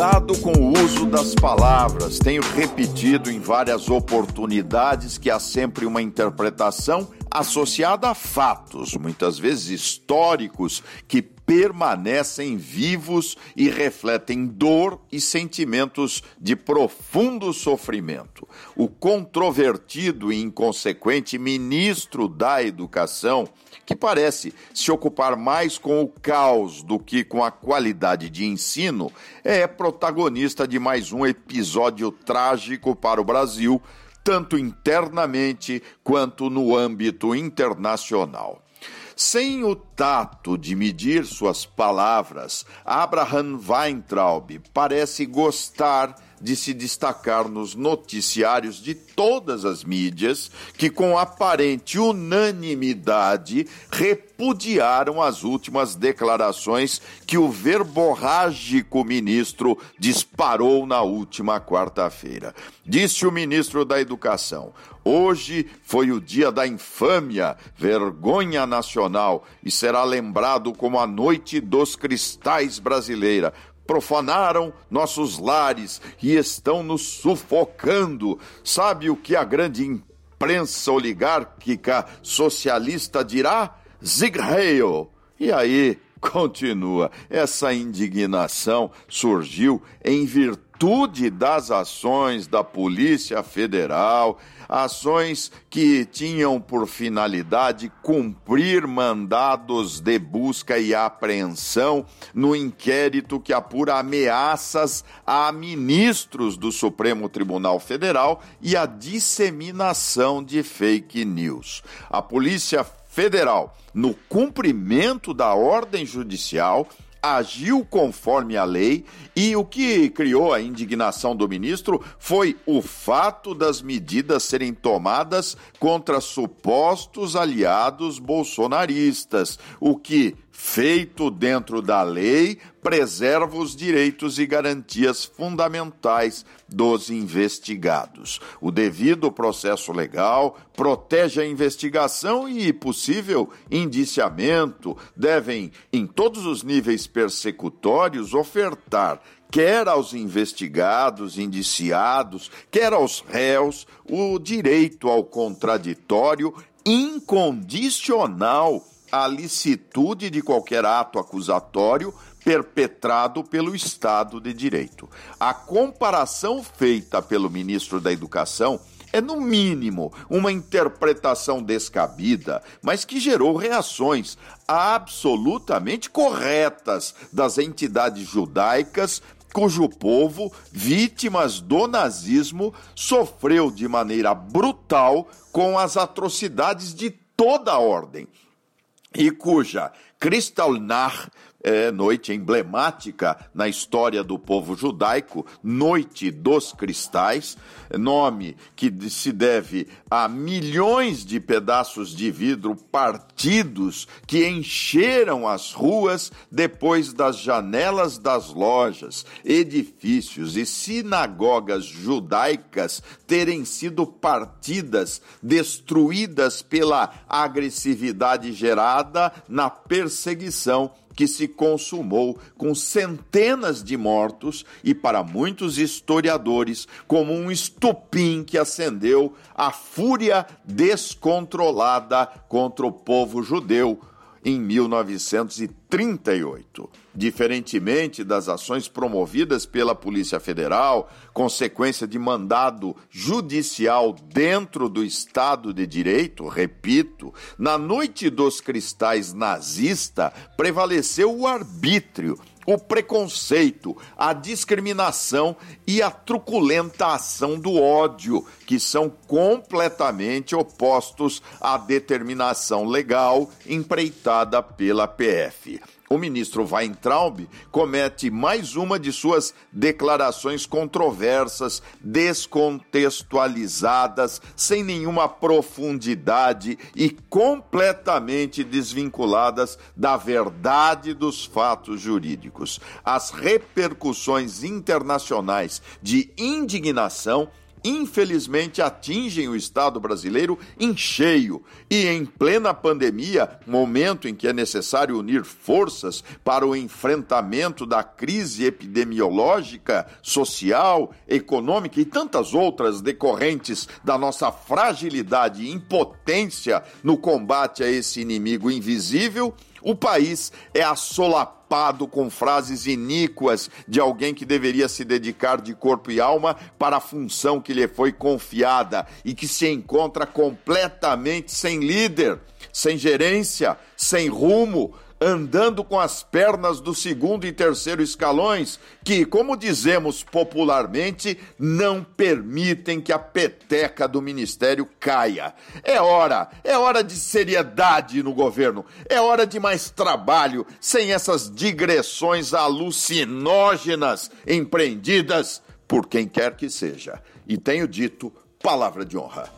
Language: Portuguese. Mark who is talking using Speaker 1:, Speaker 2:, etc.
Speaker 1: Cuidado com o uso das palavras. Tenho repetido em várias oportunidades que há sempre uma interpretação associada a fatos, muitas vezes históricos, que permanecem vivos e refletem dor e sentimentos de profundo sofrimento. O controvertido e inconsequente ministro da Educação, que parece se ocupar mais com o caos do que com a qualidade de ensino, é protagonista de mais um episódio trágico para o Brasil, tanto internamente quanto no âmbito internacional. Sem o tato de medir suas palavras, Abraham Weintraub parece gostar de se destacar nos noticiários de todas as mídias que, com aparente unanimidade, repudiaram as últimas declarações que o verborrágico ministro disparou na última quarta-feira. Disse o ministro da Educação: Hoje foi o dia da infâmia, vergonha nacional, e será lembrado como a Noite dos Cristais brasileira profanaram nossos lares e estão nos sufocando. Sabe o que a grande imprensa oligárquica socialista dirá? Sieg Heil! E aí, continua, essa indignação surgiu em virtude das ações da Polícia Federal ações que tinham por finalidade cumprir mandados de busca e apreensão no inquérito que apura ameaças a ministros do Supremo Tribunal Federal e a disseminação de fake news. A Polícia Federal, no cumprimento da ordem judicial, agiu conforme a lei e o que criou a indignação do ministro foi o fato das medidas serem tomadas contra supostos aliados bolsonaristas, o que feito dentro da lei, preserva os direitos e garantias fundamentais dos investigados. O devido processo legal protege a investigação e possível indiciamento, devem, em todos os níveis persecutórios, ofertar quer aos investigados, indiciados, quer aos réus, o direito ao contraditório incondicional a licitude de qualquer ato acusatório perpetrado pelo Estado de Direito. A comparação feita pelo ministro da Educação é, no mínimo, uma interpretação descabida, mas que gerou reações absolutamente corretas das entidades judaicas cujo povo, vítimas do nazismo, sofreu de maneira brutal com as atrocidades de toda a ordem e cuja Kristallnacht é, noite emblemática na história do povo judaico, Noite dos Cristais, nome que se deve a milhões de pedaços de vidro partidos que encheram as ruas depois das janelas das lojas, edifícios e sinagogas judaicas terem sido partidas, destruídas pela agressividade gerada na perseguição que se consumou com centenas de mortos e, para muitos historiadores, como um estupim que acendeu a fúria descontrolada contra o povo judeu em 1938. Diferentemente das ações promovidas pela Polícia Federal, consequência de mandado judicial dentro do Estado de Direito, repito, na noite dos cristais nazista prevaleceu o arbítrio o preconceito, a discriminação e a truculenta ação do ódio, que são completamente opostos à determinação legal empreitada pela PF o ministro Weintraub comete mais uma de suas declarações controversas, descontextualizadas, sem nenhuma profundidade e completamente desvinculadas da verdade dos fatos jurídicos. As repercussões internacionais de indignação infelizmente atingem o Estado brasileiro em cheio. E em plena pandemia, momento em que é necessário unir forças para o enfrentamento da crise epidemiológica, social, econômica e tantas outras decorrentes da nossa fragilidade e impotência no combate a esse inimigo invisível, o país é assolapado com frases iníquas de alguém que deveria se dedicar de corpo e alma para a função que lhe foi confiada e que se encontra completamente sem líder, sem gerência, sem rumo, andando com as pernas do segundo e terceiro escalões, que, como dizemos popularmente, não permitem que a peteca do ministério caia. É hora, é hora de seriedade no governo, é hora de mais trabalho, sem essas digressões alucinógenas empreendidas por quem quer que seja. E tenho dito palavra de honra.